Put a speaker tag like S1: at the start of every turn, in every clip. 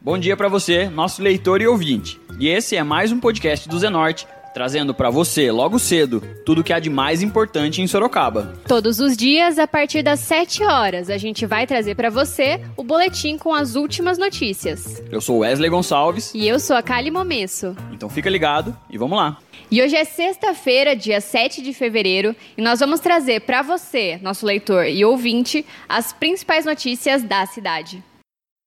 S1: Bom dia para você, nosso leitor e ouvinte. E esse é mais um podcast do Zenorte, trazendo para você, logo cedo, tudo o que há de mais importante em Sorocaba.
S2: Todos os dias, a partir das 7 horas, a gente vai trazer para você o boletim com as últimas notícias.
S1: Eu sou Wesley Gonçalves.
S2: E eu sou a Kali Momesso.
S1: Então fica ligado e vamos lá.
S2: E hoje é sexta-feira, dia 7 de fevereiro, e nós vamos trazer para você, nosso leitor e ouvinte, as principais notícias da cidade.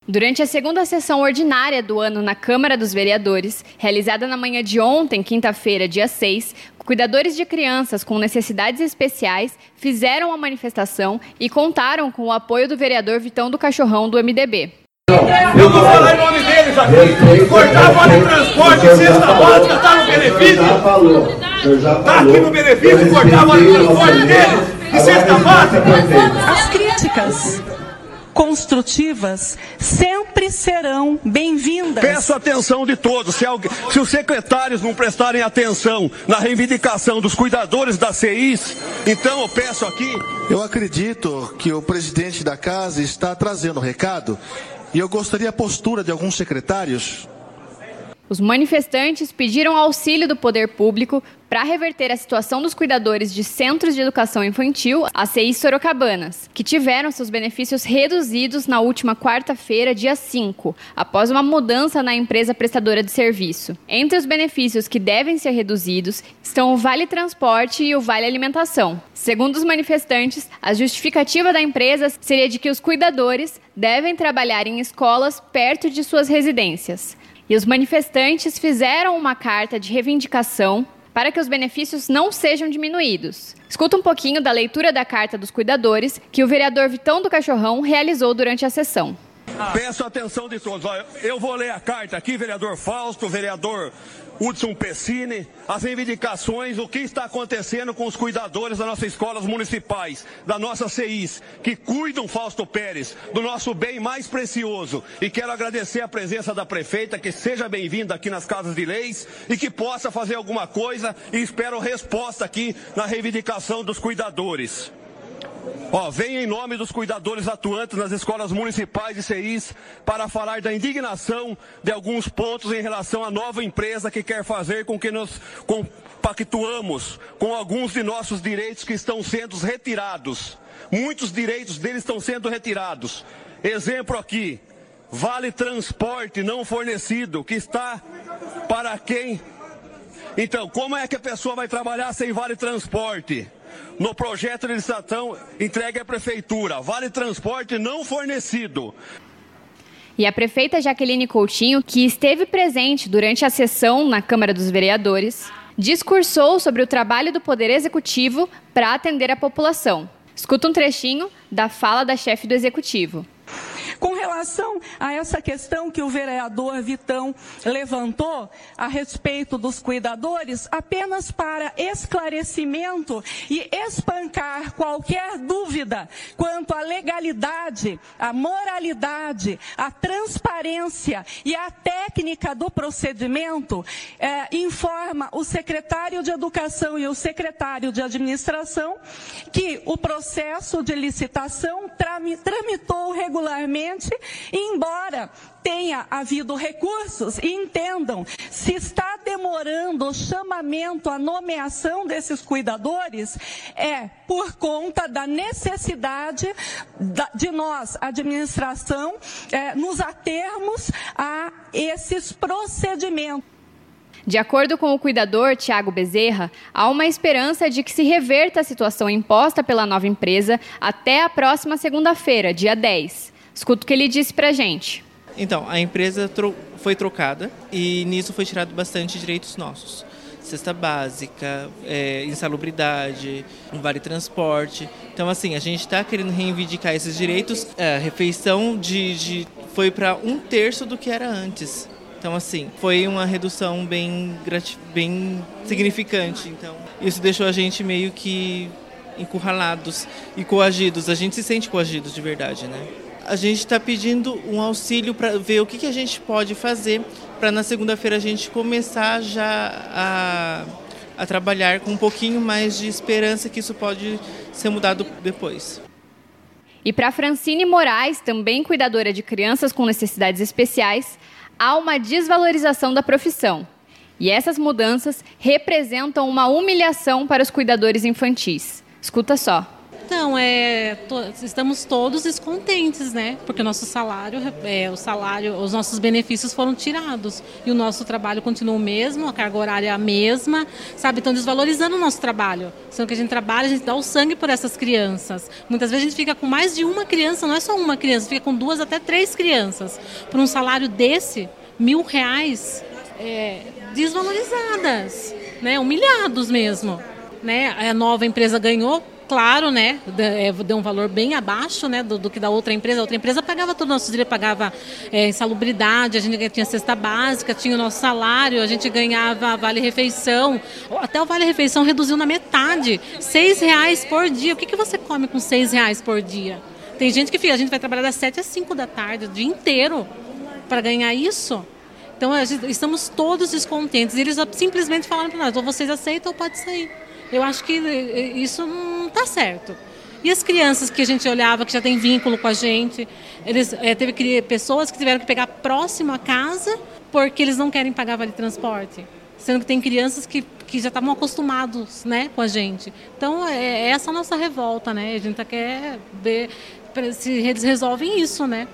S2: Durante a segunda sessão ordinária do ano na Câmara dos Vereadores, realizada na manhã de ontem, quinta-feira, dia 6, cuidadores de crianças com necessidades especiais fizeram a manifestação e contaram com o apoio do vereador Vitão do Cachorrão do MDB.
S3: Eu vou falar em nome deles aqui. Cortar vale transporte, cesta básica, está no benefício? Está aqui no benefício, cortar vale transporte deles e cesta básica?
S4: As críticas construtivas sempre serão bem-vindas.
S3: Peço atenção de todos. Se, alguém, se, os secretários não prestarem atenção na reivindicação dos cuidadores da CIs, então eu peço aqui.
S5: Eu acredito que o presidente da casa está trazendo o recado e eu gostaria a postura de alguns secretários
S2: os manifestantes pediram auxílio do poder público para reverter a situação dos cuidadores de centros de educação infantil, a CI Sorocabanas, que tiveram seus benefícios reduzidos na última quarta-feira, dia 5, após uma mudança na empresa prestadora de serviço. Entre os benefícios que devem ser reduzidos estão o Vale Transporte e o Vale Alimentação. Segundo os manifestantes, a justificativa da empresa seria de que os cuidadores devem trabalhar em escolas perto de suas residências. E os manifestantes fizeram uma carta de reivindicação para que os benefícios não sejam diminuídos. Escuta um pouquinho da leitura da carta dos cuidadores que o vereador Vitão do Cachorrão realizou durante a sessão.
S3: Peço atenção de todos. Eu vou ler a carta aqui, vereador Fausto, vereador Hudson Pessini, as reivindicações, o que está acontecendo com os cuidadores das nossas escolas municipais, da nossa CIs, que cuidam, Fausto Pérez, do nosso bem mais precioso. E quero agradecer a presença da prefeita, que seja bem-vinda aqui nas casas de leis e que possa fazer alguma coisa e espero resposta aqui na reivindicação dos cuidadores. Ó, venho em nome dos cuidadores atuantes nas escolas municipais e CIs para falar da indignação de alguns pontos em relação à nova empresa que quer fazer com que nós compactuamos com alguns de nossos direitos que estão sendo retirados. Muitos direitos deles estão sendo retirados. Exemplo aqui, vale transporte não fornecido, que está para quem? Então, como é que a pessoa vai trabalhar sem vale transporte? no projeto de licitação entregue à prefeitura. Vale transporte não fornecido.
S2: E a prefeita Jaqueline Coutinho, que esteve presente durante a sessão na Câmara dos Vereadores, discursou sobre o trabalho do Poder Executivo para atender a população. Escuta um trechinho da fala da chefe do Executivo.
S4: Com relação a essa questão que o vereador Vitão levantou a respeito dos cuidadores, apenas para esclarecimento e espancar qualquer dúvida quanto à legalidade, à moralidade, à transparência e à técnica do procedimento, é, informa o secretário de Educação e o secretário de Administração que o processo de licitação tramitou regularmente embora tenha havido recursos, e entendam, se está demorando o chamamento, a nomeação desses cuidadores, é por conta da necessidade de nós, administração, é, nos atermos a esses procedimentos.
S2: De acordo com o cuidador Tiago Bezerra, há uma esperança de que se reverta a situação imposta pela nova empresa até a próxima segunda-feira, dia 10. Escuta o que ele disse pra gente.
S6: Então, a empresa tro foi trocada e nisso foi tirado bastante direitos nossos. Cesta básica, é, insalubridade, um vale transporte. Então, assim, a gente está querendo reivindicar esses direitos. É, a refeição de, de foi para um terço do que era antes. Então, assim, foi uma redução bem, bem significante. Então, isso deixou a gente meio que encurralados e coagidos. A gente se sente coagidos de verdade, né? A gente está pedindo um auxílio para ver o que, que a gente pode fazer para na segunda-feira a gente começar já a, a trabalhar com um pouquinho mais de esperança que isso pode ser mudado depois.
S2: E para Francine Moraes, também cuidadora de crianças com necessidades especiais, há uma desvalorização da profissão. E essas mudanças representam uma humilhação para os cuidadores infantis. Escuta só.
S7: Então, é, to, estamos todos descontentes, né? Porque o nosso salário, é, o salário, os nossos benefícios foram tirados e o nosso trabalho continua o mesmo, a carga horária é a mesma, sabe? Estão desvalorizando o nosso trabalho. Sendo que a gente trabalha, a gente dá o sangue por essas crianças. Muitas vezes a gente fica com mais de uma criança, não é só uma criança, fica com duas até três crianças. Por um salário desse, mil reais, é, desvalorizadas, né? Humilhados mesmo. Né? A nova empresa ganhou claro, né, é, deu um valor bem abaixo, né, do, do, que da outra empresa. A outra empresa pagava todo nosso dinheiro, pagava é, insalubridade, a gente tinha cesta básica, tinha o nosso salário, a gente ganhava vale-refeição. Até o vale-refeição reduziu na metade, seis reais por dia. O que, que você come com seis reais por dia? Tem gente que fica, a gente vai trabalhar das sete às cinco da tarde, o dia inteiro, para ganhar isso. Então, gente, estamos todos descontentes. Eles simplesmente falaram para nós, ou vocês aceitam ou pode sair. Eu acho que eh, isso não está certo. E as crianças que a gente olhava, que já tem vínculo com a gente, eles é, teve pessoas que tiveram que pegar próximo à casa porque eles não querem pagar vale transporte. Sendo que tem crianças que, que já estavam acostumados né, com a gente. Então, é, é essa a nossa revolta, né? A gente quer ver se eles resolvem isso, né?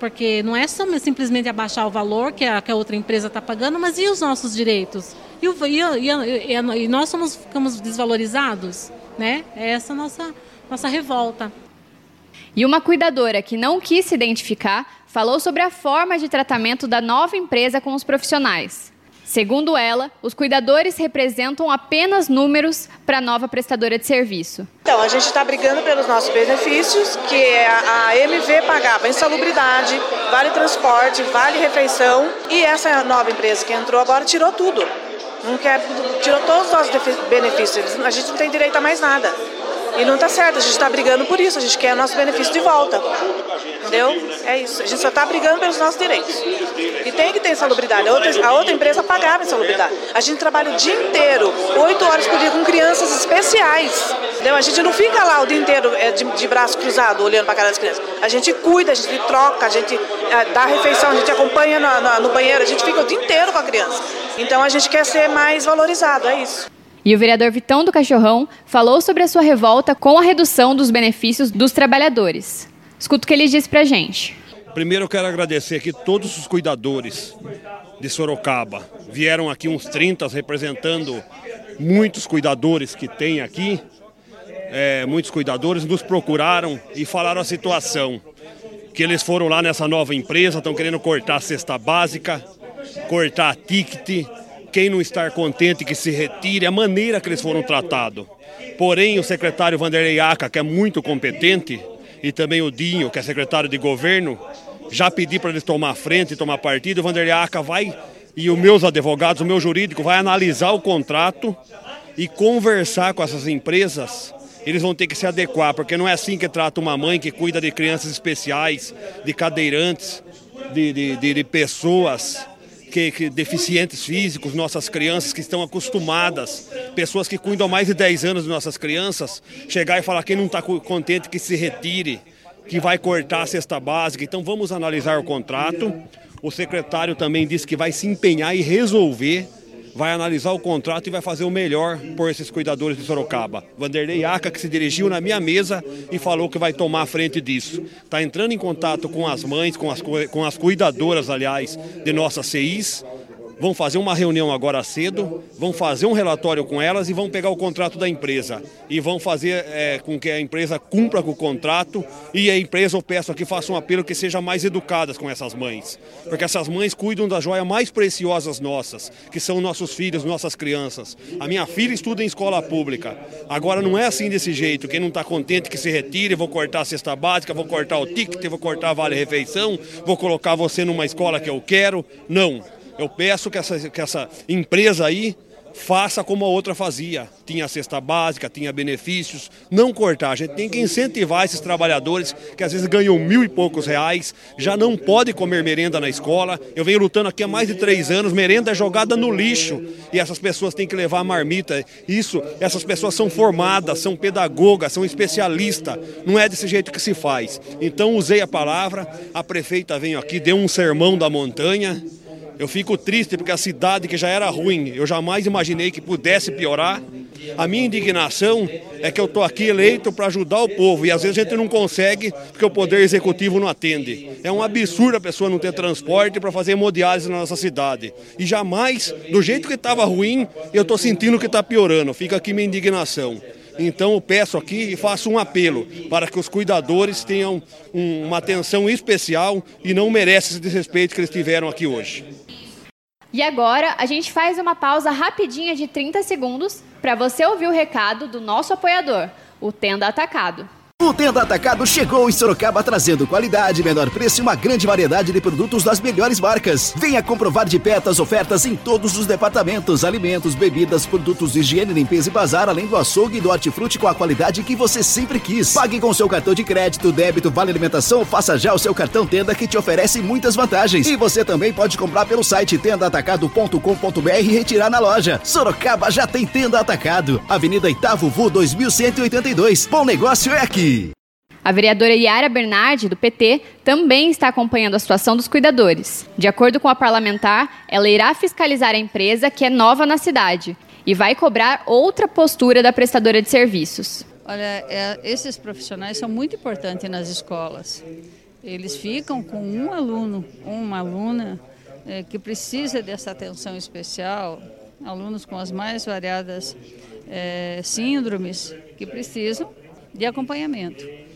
S7: Porque não é só simplesmente abaixar o valor que a, que a outra empresa está pagando, mas e os nossos direitos? E, o, e, e, e, nós somos, ficamos desvalorizados? Né? É essa nossa, nossa revolta.
S2: E uma cuidadora que não quis se identificar falou sobre a forma de tratamento da nova empresa com os profissionais. Segundo ela, os cuidadores representam apenas números para a nova prestadora de serviço.
S8: Então, a gente está brigando pelos nossos benefícios, que é a MV pagava insalubridade, vale transporte, vale refeição, e essa nova empresa que entrou agora tirou tudo. Não quer, tirou todos os nossos benefícios, a gente não tem direito a mais nada. E não está certo, a gente está brigando por isso, a gente quer nosso benefício de volta. Entendeu? É isso. A gente só está brigando pelos nossos direitos. E tem que ter insalubridade. A outra, a outra empresa pagava insalubridade. A gente trabalha o dia inteiro, oito horas por dia, com crianças especiais. Entendeu? A gente não fica lá o dia inteiro é, de, de braço cruzado, olhando para a cara das crianças. A gente cuida, a gente troca, a gente é, dá refeição, a gente acompanha no, no, no banheiro, a gente fica o dia inteiro com a criança. Então a gente quer ser mais valorizado, é isso.
S2: E o vereador Vitão do Cachorrão falou sobre a sua revolta com a redução dos benefícios dos trabalhadores. Escuta o que ele disse pra gente.
S3: Primeiro eu quero agradecer aqui todos os cuidadores de Sorocaba. Vieram aqui uns 30 representando muitos cuidadores que tem aqui. É, muitos cuidadores nos procuraram e falaram a situação. Que eles foram lá nessa nova empresa, estão querendo cortar a cesta básica, cortar a ticket, quem não estar contente que se retire, a maneira que eles foram tratados. Porém, o secretário Vanderlei Aca, que é muito competente, e também o Dinho, que é secretário de governo, já pedi para eles tomar frente, tomar partido. O Vanderlei Aca vai, e os meus advogados, o meu jurídico, vai analisar o contrato e conversar com essas empresas. Eles vão ter que se adequar, porque não é assim que trata uma mãe que cuida de crianças especiais, de cadeirantes, de, de, de, de pessoas que, que, deficientes físicos, nossas crianças que estão acostumadas, pessoas que cuidam há mais de 10 anos de nossas crianças, chegar e falar quem não está contente que se retire, que vai cortar a cesta básica. Então vamos analisar o contrato. O secretário também disse que vai se empenhar e resolver vai analisar o contrato e vai fazer o melhor por esses cuidadores de Sorocaba. Vanderlei Aca, que se dirigiu na minha mesa e falou que vai tomar a frente disso. Está entrando em contato com as mães, com as, com as cuidadoras, aliás, de nossas CIs, vão fazer uma reunião agora cedo, vão fazer um relatório com elas e vão pegar o contrato da empresa. E vão fazer é, com que a empresa cumpra com o contrato e a empresa, eu peço aqui, faça um apelo que seja mais educadas com essas mães. Porque essas mães cuidam das joias mais preciosas nossas, que são nossos filhos, nossas crianças. A minha filha estuda em escola pública. Agora não é assim desse jeito. Quem não está contente que se retire, vou cortar a cesta básica, vou cortar o ticket, vou cortar a vale-refeição, vou colocar você numa escola que eu quero. Não. Eu peço que essa, que essa empresa aí faça como a outra fazia. Tinha cesta básica, tinha benefícios, não cortar. A gente tem que incentivar esses trabalhadores que às vezes ganham mil e poucos reais, já não pode comer merenda na escola. Eu venho lutando aqui há mais de três anos, merenda é jogada no lixo e essas pessoas têm que levar a marmita. Isso, essas pessoas são formadas, são pedagogas, são especialistas. Não é desse jeito que se faz. Então usei a palavra, a prefeita veio aqui, deu um sermão da montanha. Eu fico triste porque a cidade que já era ruim, eu jamais imaginei que pudesse piorar. A minha indignação é que eu estou aqui eleito para ajudar o povo e às vezes a gente não consegue porque o poder executivo não atende. É um absurdo a pessoa não ter transporte para fazer hemodiálise na nossa cidade. E jamais, do jeito que estava ruim, eu estou sentindo que está piorando. Fica aqui minha indignação. Então eu peço aqui e faço um apelo para que os cuidadores tenham uma atenção especial e não merecem esse desrespeito que eles tiveram aqui hoje.
S2: E agora a gente faz uma pausa rapidinha de 30 segundos para você ouvir o recado do nosso apoiador, o Tenda Atacado.
S9: O Tenda Atacado chegou em Sorocaba trazendo qualidade, menor preço e uma grande variedade de produtos das melhores marcas. Venha comprovar de perto as ofertas em todos os departamentos: alimentos, bebidas, produtos de higiene, limpeza e bazar, além do açougue e do hortifruti com a qualidade que você sempre quis. Pague com seu cartão de crédito, débito, vale alimentação, faça já o seu cartão Tenda que te oferece muitas vantagens. E você também pode comprar pelo site tendaatacado.com.br e retirar na loja. Sorocaba já tem Tenda Atacado. Avenida Itavo Vu 2182. Bom negócio é aqui.
S2: A vereadora Yara Bernardi, do PT, também está acompanhando a situação dos cuidadores. De acordo com a parlamentar, ela irá fiscalizar a empresa, que é nova na cidade, e vai cobrar outra postura da prestadora de serviços.
S10: Olha, é, esses profissionais são muito importantes nas escolas. Eles ficam com um aluno, uma aluna é, que precisa dessa atenção especial, alunos com as mais variadas é, síndromes que precisam de acompanhamento.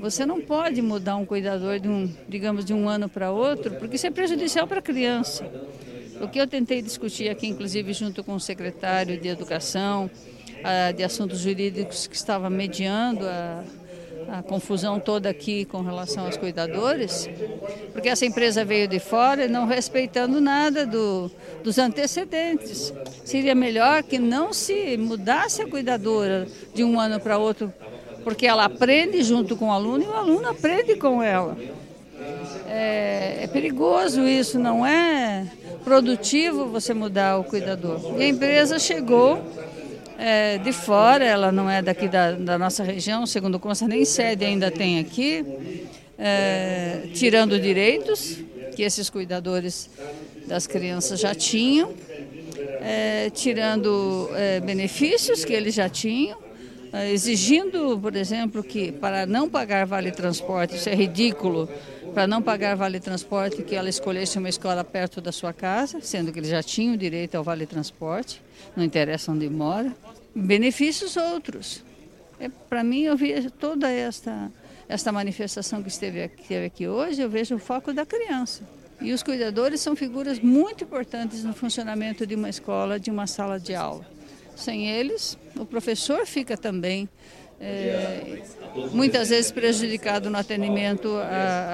S10: Você não pode mudar um cuidador de um, digamos, de um ano para outro, porque isso é prejudicial para a criança. O que eu tentei discutir aqui, inclusive junto com o secretário de Educação, de Assuntos Jurídicos, que estava mediando a, a confusão toda aqui com relação aos cuidadores, porque essa empresa veio de fora não respeitando nada do, dos antecedentes. Seria melhor que não se mudasse a cuidadora de um ano para outro porque ela aprende junto com o aluno e o aluno aprende com ela. É, é perigoso isso, não é produtivo você mudar o cuidador. E a empresa chegou é, de fora, ela não é daqui da, da nossa região, segundo consta, nem sede ainda tem aqui, é, tirando direitos que esses cuidadores das crianças já tinham, é, tirando é, benefícios que eles já tinham, exigindo, por exemplo, que para não pagar vale transporte, isso é ridículo, para não pagar vale transporte, que ela escolhesse uma escola perto da sua casa, sendo que eles já tinham direito ao vale transporte, não interessa onde mora. Benefícios outros. É, para mim, eu vejo toda esta, esta manifestação que esteve aqui, esteve aqui hoje, eu vejo o foco da criança. E os cuidadores são figuras muito importantes no funcionamento de uma escola, de uma sala de aula. Sem eles, o professor fica também é, muitas vezes prejudicado no atendimento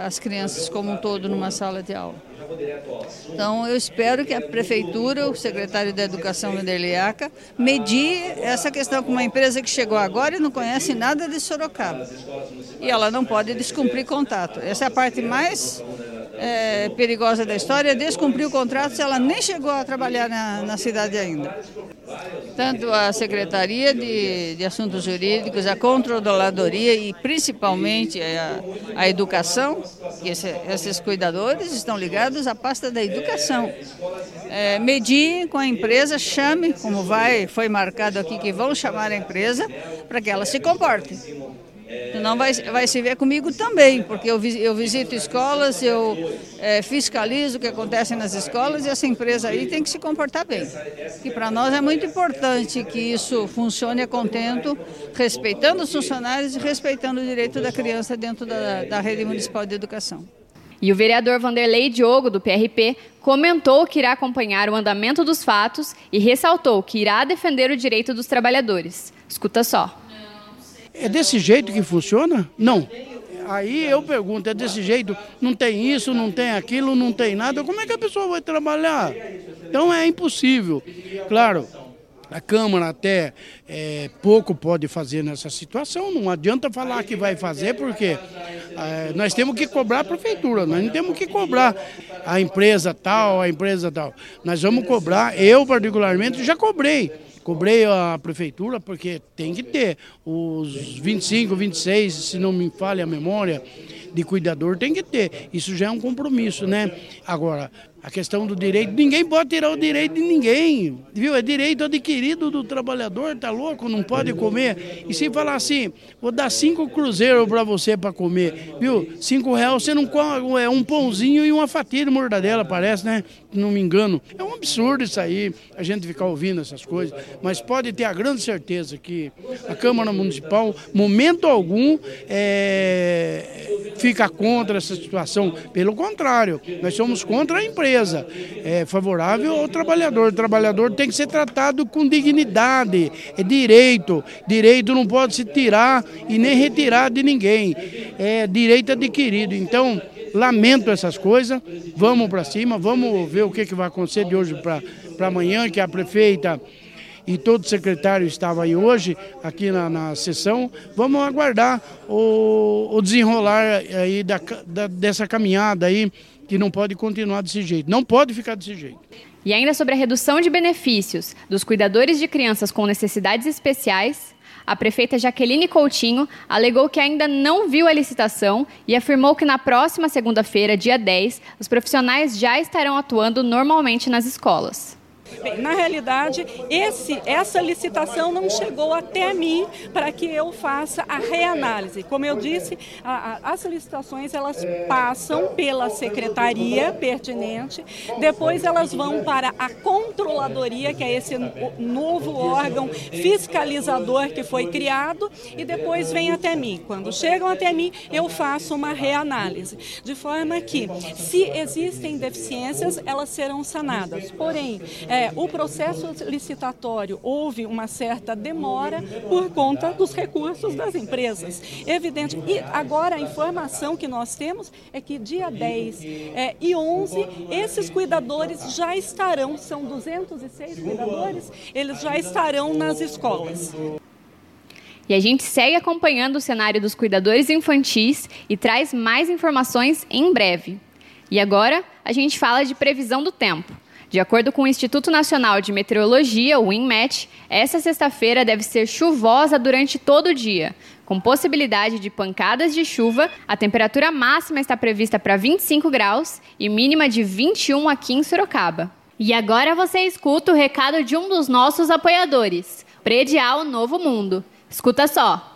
S10: às crianças como um todo numa sala de aula. Então, eu espero que a Prefeitura, o secretário da Educação, Vendeliaca, medie essa questão com uma empresa que chegou agora e não conhece nada de Sorocaba. E ela não pode descumprir contato. Essa é a parte mais é, perigosa da história, é descumprir o contrato se ela nem chegou a trabalhar na, na cidade ainda. Tanto a Secretaria de, de Assuntos Jurídicos, a Controladoria e principalmente a, a Educação, que esse, esses cuidadores estão ligados à pasta da Educação. É, com a empresa, chame, como vai, foi marcado aqui que vão chamar a empresa, para que ela se comporte. Senão vai, vai se ver comigo também, porque eu, eu visito escolas, eu é, fiscalizo o que acontece nas escolas e essa empresa aí tem que se comportar bem. E para nós é muito importante que isso funcione a contento, respeitando os funcionários e respeitando o direito da criança dentro da, da rede municipal de educação.
S2: E o vereador Vanderlei Diogo, do PRP, comentou que irá acompanhar o andamento dos fatos e ressaltou que irá defender o direito dos trabalhadores. Escuta só.
S11: É desse jeito que funciona? Não. Aí eu pergunto, é desse jeito? Não tem isso, não tem aquilo, não tem nada. Como é que a pessoa vai trabalhar? Então é impossível. Claro, A Câmara até é, pouco pode fazer nessa situação, não adianta falar que vai fazer, porque é, nós temos que cobrar a prefeitura, nós não temos que cobrar a empresa tal, a empresa tal. Nós vamos cobrar, eu particularmente já cobrei. Cobrei a prefeitura porque tem que ter os 25, 26, se não me falha a memória, de cuidador tem que ter. Isso já é um compromisso, né? Agora, a questão do direito, ninguém pode tirar o direito de ninguém, viu? É direito adquirido do trabalhador, tá louco? Não pode comer. E se falar assim, vou dar cinco cruzeiros para você para comer, viu? Cinco reais você não come, é um pãozinho e uma fatia de mortadela, parece, né? Não me engano. É um absurdo isso aí, a gente ficar ouvindo essas coisas. Mas pode ter a grande certeza que a Câmara Municipal, momento algum, é, fica contra essa situação. Pelo contrário, nós somos contra a empresa é favorável ao trabalhador. O trabalhador tem que ser tratado com dignidade, é direito. Direito não pode se tirar e nem retirar de ninguém. É direito adquirido. Então, lamento essas coisas. Vamos para cima, vamos ver o que, que vai acontecer de hoje para amanhã, que a prefeita e todo secretário estava aí hoje, aqui na, na sessão. Vamos aguardar o, o desenrolar aí da, da, dessa caminhada aí que não pode continuar desse jeito. Não pode ficar desse jeito.
S2: E ainda sobre a redução de benefícios dos cuidadores de crianças com necessidades especiais, a prefeita Jaqueline Coutinho alegou que ainda não viu a licitação e afirmou que na próxima segunda-feira, dia 10, os profissionais já estarão atuando normalmente nas escolas.
S12: Bem, na realidade, esse, essa licitação não chegou até mim para que eu faça a reanálise. Como eu disse, a, a, as licitações elas passam pela secretaria pertinente, depois elas vão para a controladoria, que é esse novo órgão fiscalizador que foi criado, e depois vem até mim. Quando chegam até mim, eu faço uma reanálise, de forma que, se existem deficiências, elas serão sanadas. Porém, é, é, o processo licitatório houve uma certa demora por conta dos recursos das empresas. Evidente. E agora a informação que nós temos é que dia 10 é, e 11, esses cuidadores já estarão, são 206 cuidadores, eles já estarão nas escolas.
S2: E a gente segue acompanhando o cenário dos cuidadores infantis e traz mais informações em breve. E agora a gente fala de previsão do tempo. De acordo com o Instituto Nacional de Meteorologia, o INMET, essa sexta-feira deve ser chuvosa durante todo o dia, com possibilidade de pancadas de chuva. A temperatura máxima está prevista para 25 graus e mínima de 21 aqui em Sorocaba. E agora você escuta o recado de um dos nossos apoiadores, Predial Novo Mundo. Escuta só.